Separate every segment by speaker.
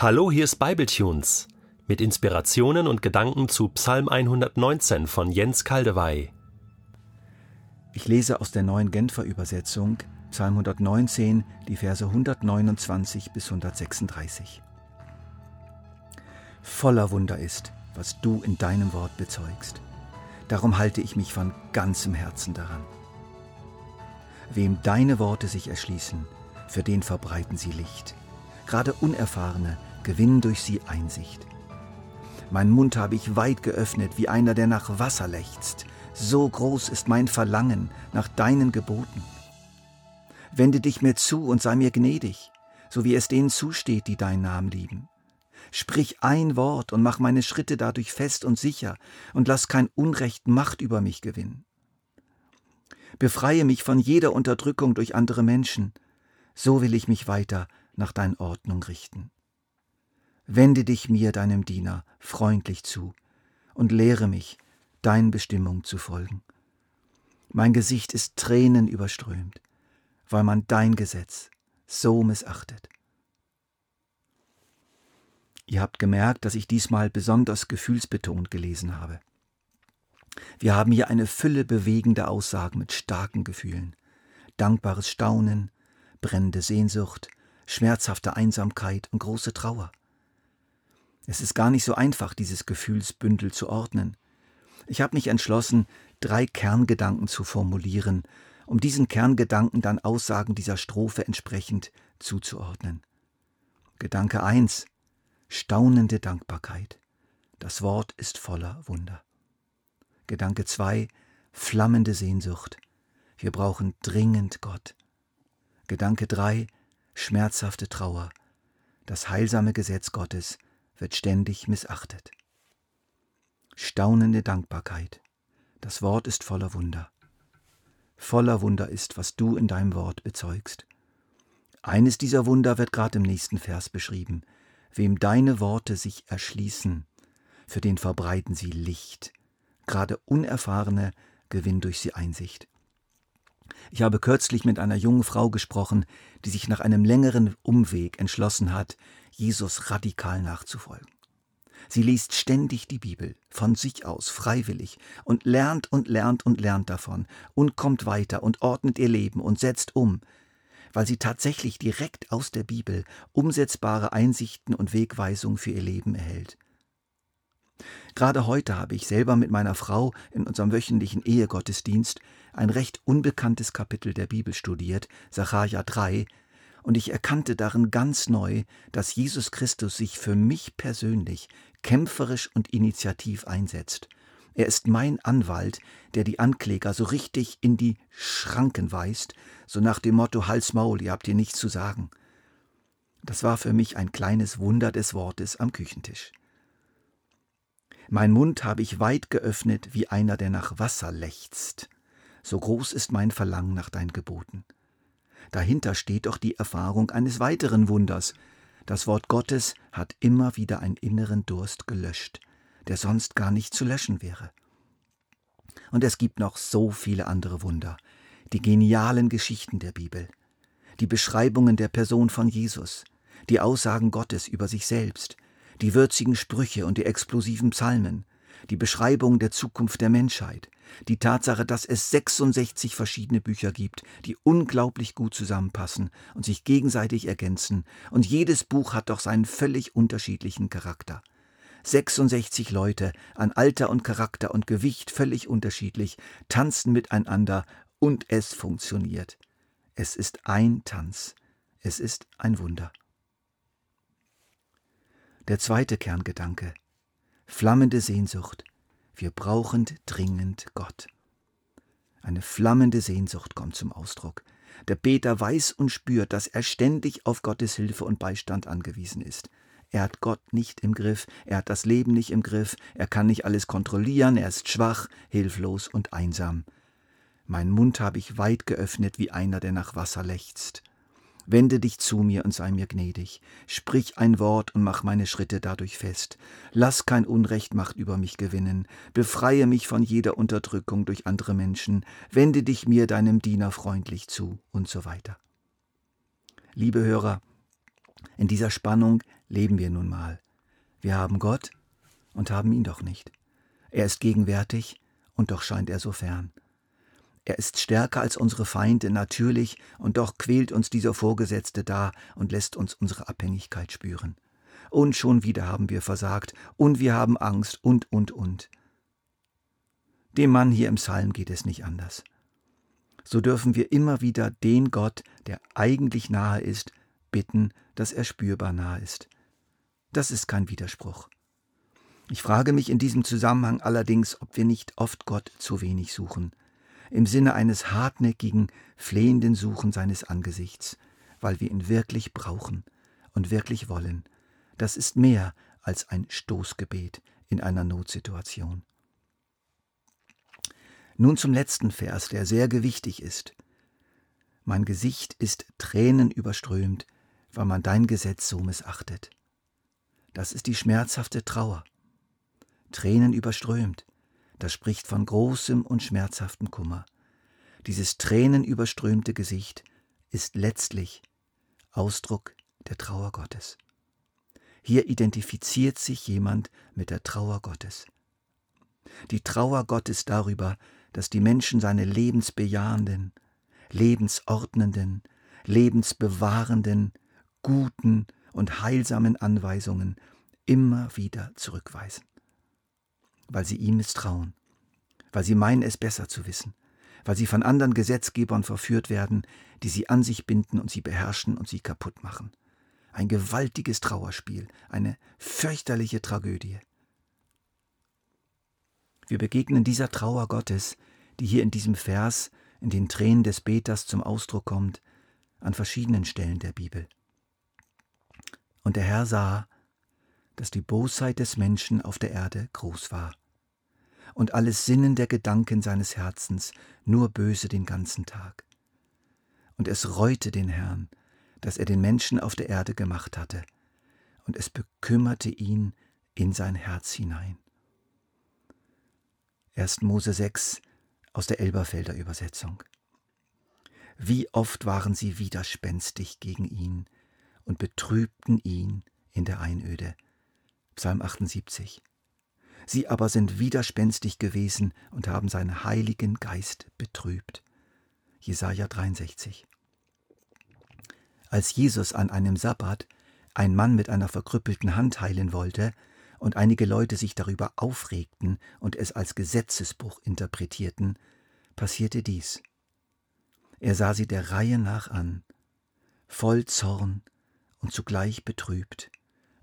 Speaker 1: Hallo, hier ist Bibletunes mit Inspirationen und Gedanken zu Psalm 119 von Jens Kaldewey.
Speaker 2: Ich lese aus der neuen Genfer Übersetzung Psalm 119, die Verse 129 bis 136. Voller Wunder ist, was du in deinem Wort bezeugst. Darum halte ich mich von ganzem Herzen daran. Wem deine Worte sich erschließen, für den verbreiten sie Licht. Gerade Unerfahrene gewinnen durch sie Einsicht. Mein Mund habe ich weit geöffnet, wie einer, der nach Wasser lechzt. So groß ist mein Verlangen nach deinen Geboten. Wende dich mir zu und sei mir gnädig, so wie es denen zusteht, die deinen Namen lieben. Sprich ein Wort und mach meine Schritte dadurch fest und sicher und lass kein Unrecht Macht über mich gewinnen. Befreie mich von jeder Unterdrückung durch andere Menschen, so will ich mich weiter nach deiner Ordnung richten. Wende dich mir, deinem Diener, freundlich zu und lehre mich, deinen Bestimmungen zu folgen. Mein Gesicht ist Tränen überströmt, weil man dein Gesetz so missachtet. Ihr habt gemerkt, dass ich diesmal besonders gefühlsbetont gelesen habe. Wir haben hier eine Fülle bewegender Aussagen mit starken Gefühlen. Dankbares Staunen, brennende Sehnsucht, schmerzhafte Einsamkeit und große Trauer. Es ist gar nicht so einfach, dieses Gefühlsbündel zu ordnen. Ich habe mich entschlossen, drei Kerngedanken zu formulieren, um diesen Kerngedanken dann Aussagen dieser Strophe entsprechend zuzuordnen. Gedanke 1. Staunende Dankbarkeit. Das Wort ist voller Wunder. Gedanke 2. Flammende Sehnsucht. Wir brauchen dringend Gott. Gedanke 3. Schmerzhafte Trauer. Das heilsame Gesetz Gottes wird ständig missachtet. Staunende Dankbarkeit. Das Wort ist voller Wunder. Voller Wunder ist, was du in deinem Wort bezeugst. Eines dieser Wunder wird gerade im nächsten Vers beschrieben. Wem deine Worte sich erschließen, für den verbreiten sie Licht. Gerade Unerfahrene gewinnen durch sie Einsicht. Ich habe kürzlich mit einer jungen Frau gesprochen, die sich nach einem längeren Umweg entschlossen hat, Jesus radikal nachzufolgen. Sie liest ständig die Bibel, von sich aus, freiwillig, und lernt und lernt und lernt davon und kommt weiter und ordnet ihr Leben und setzt um, weil sie tatsächlich direkt aus der Bibel umsetzbare Einsichten und Wegweisungen für ihr Leben erhält. Gerade heute habe ich selber mit meiner Frau in unserem wöchentlichen Ehegottesdienst ein recht unbekanntes Kapitel der Bibel studiert, Sacharja 3, und ich erkannte darin ganz neu, dass Jesus Christus sich für mich persönlich kämpferisch und initiativ einsetzt. Er ist mein Anwalt, der die Ankläger so richtig in die Schranken weist, so nach dem Motto Hals Maul, ihr habt hier nichts zu sagen. Das war für mich ein kleines Wunder des Wortes am Küchentisch. Mein Mund habe ich weit geöffnet wie einer, der nach Wasser lechzt. So groß ist mein Verlangen nach deinen Geboten. Dahinter steht doch die Erfahrung eines weiteren Wunders. Das Wort Gottes hat immer wieder einen inneren Durst gelöscht, der sonst gar nicht zu löschen wäre. Und es gibt noch so viele andere Wunder, die genialen Geschichten der Bibel, die Beschreibungen der Person von Jesus, die Aussagen Gottes über sich selbst, die würzigen Sprüche und die explosiven Psalmen, die Beschreibung der Zukunft der Menschheit, die Tatsache, dass es 66 verschiedene Bücher gibt, die unglaublich gut zusammenpassen und sich gegenseitig ergänzen, und jedes Buch hat doch seinen völlig unterschiedlichen Charakter. 66 Leute, an Alter und Charakter und Gewicht völlig unterschiedlich, tanzen miteinander und es funktioniert. Es ist ein Tanz. Es ist ein Wunder. Der zweite Kerngedanke. Flammende Sehnsucht. Wir brauchen dringend Gott. Eine flammende Sehnsucht kommt zum Ausdruck. Der Beter weiß und spürt, dass er ständig auf Gottes Hilfe und Beistand angewiesen ist. Er hat Gott nicht im Griff, er hat das Leben nicht im Griff, er kann nicht alles kontrollieren, er ist schwach, hilflos und einsam. Mein Mund habe ich weit geöffnet wie einer, der nach Wasser lechzt. Wende dich zu mir und sei mir gnädig. Sprich ein Wort und mach meine Schritte dadurch fest. Lass kein Unrecht Macht über mich gewinnen. Befreie mich von jeder Unterdrückung durch andere Menschen. Wende dich mir deinem Diener freundlich zu und so weiter. Liebe Hörer, in dieser Spannung leben wir nun mal. Wir haben Gott und haben ihn doch nicht. Er ist gegenwärtig und doch scheint er so fern. Er ist stärker als unsere Feinde natürlich, und doch quält uns dieser Vorgesetzte da und lässt uns unsere Abhängigkeit spüren. Und schon wieder haben wir versagt, und wir haben Angst, und, und, und. Dem Mann hier im Psalm geht es nicht anders. So dürfen wir immer wieder den Gott, der eigentlich nahe ist, bitten, dass er spürbar nahe ist. Das ist kein Widerspruch. Ich frage mich in diesem Zusammenhang allerdings, ob wir nicht oft Gott zu wenig suchen, im Sinne eines hartnäckigen, flehenden Suchen seines Angesichts, weil wir ihn wirklich brauchen und wirklich wollen. Das ist mehr als ein Stoßgebet in einer Notsituation. Nun zum letzten Vers, der sehr gewichtig ist. Mein Gesicht ist Tränen überströmt, weil man dein Gesetz so missachtet. Das ist die schmerzhafte Trauer. Tränen überströmt, das spricht von großem und schmerzhaftem Kummer. Dieses tränenüberströmte Gesicht ist letztlich Ausdruck der Trauer Gottes. Hier identifiziert sich jemand mit der Trauer Gottes. Die Trauer Gottes darüber, dass die Menschen seine lebensbejahenden, lebensordnenden, lebensbewahrenden, guten und heilsamen Anweisungen immer wieder zurückweisen weil sie ihm misstrauen, weil sie meinen, es besser zu wissen, weil sie von anderen Gesetzgebern verführt werden, die sie an sich binden und sie beherrschen und sie kaputt machen. Ein gewaltiges Trauerspiel, eine fürchterliche Tragödie. Wir begegnen dieser Trauer Gottes, die hier in diesem Vers, in den Tränen des Beters zum Ausdruck kommt, an verschiedenen Stellen der Bibel. Und der Herr sah, dass die Bosheit des Menschen auf der Erde groß war und alles Sinnen der Gedanken seines Herzens nur böse den ganzen Tag. Und es reute den Herrn, dass er den Menschen auf der Erde gemacht hatte, und es bekümmerte ihn in sein Herz hinein. 1. Mose 6 aus der Elberfelder Übersetzung. Wie oft waren sie widerspenstig gegen ihn und betrübten ihn in der Einöde. Psalm 78. Sie aber sind widerspenstig gewesen und haben seinen heiligen Geist betrübt. Jesaja 63. Als Jesus an einem Sabbat ein Mann mit einer verkrüppelten Hand heilen wollte und einige Leute sich darüber aufregten und es als Gesetzesbruch interpretierten, passierte dies. Er sah sie der Reihe nach an, voll Zorn und zugleich betrübt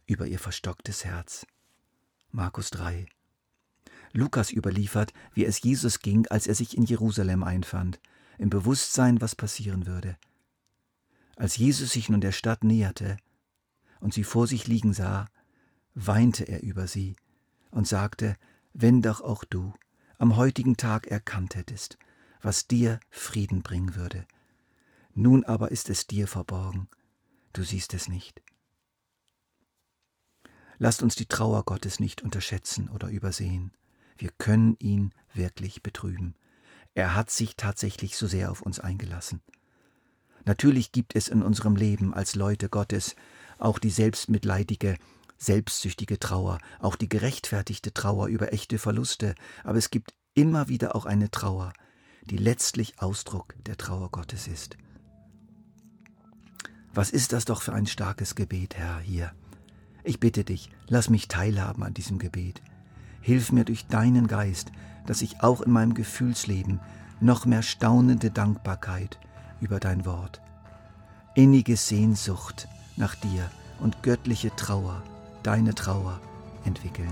Speaker 2: über ihr verstocktes Herz. Markus 3. Lukas überliefert, wie es Jesus ging, als er sich in Jerusalem einfand, im Bewusstsein, was passieren würde. Als Jesus sich nun der Stadt näherte und sie vor sich liegen sah, weinte er über sie und sagte, wenn doch auch du am heutigen Tag erkannt hättest, was dir Frieden bringen würde. Nun aber ist es dir verborgen, du siehst es nicht. Lasst uns die Trauer Gottes nicht unterschätzen oder übersehen. Wir können ihn wirklich betrüben. Er hat sich tatsächlich so sehr auf uns eingelassen. Natürlich gibt es in unserem Leben als Leute Gottes auch die selbstmitleidige, selbstsüchtige Trauer, auch die gerechtfertigte Trauer über echte Verluste, aber es gibt immer wieder auch eine Trauer, die letztlich Ausdruck der Trauer Gottes ist. Was ist das doch für ein starkes Gebet, Herr, hier? Ich bitte dich, lass mich teilhaben an diesem Gebet. Hilf mir durch deinen Geist, dass ich auch in meinem Gefühlsleben noch mehr staunende Dankbarkeit über dein Wort, innige Sehnsucht nach dir und göttliche Trauer, deine Trauer entwickeln.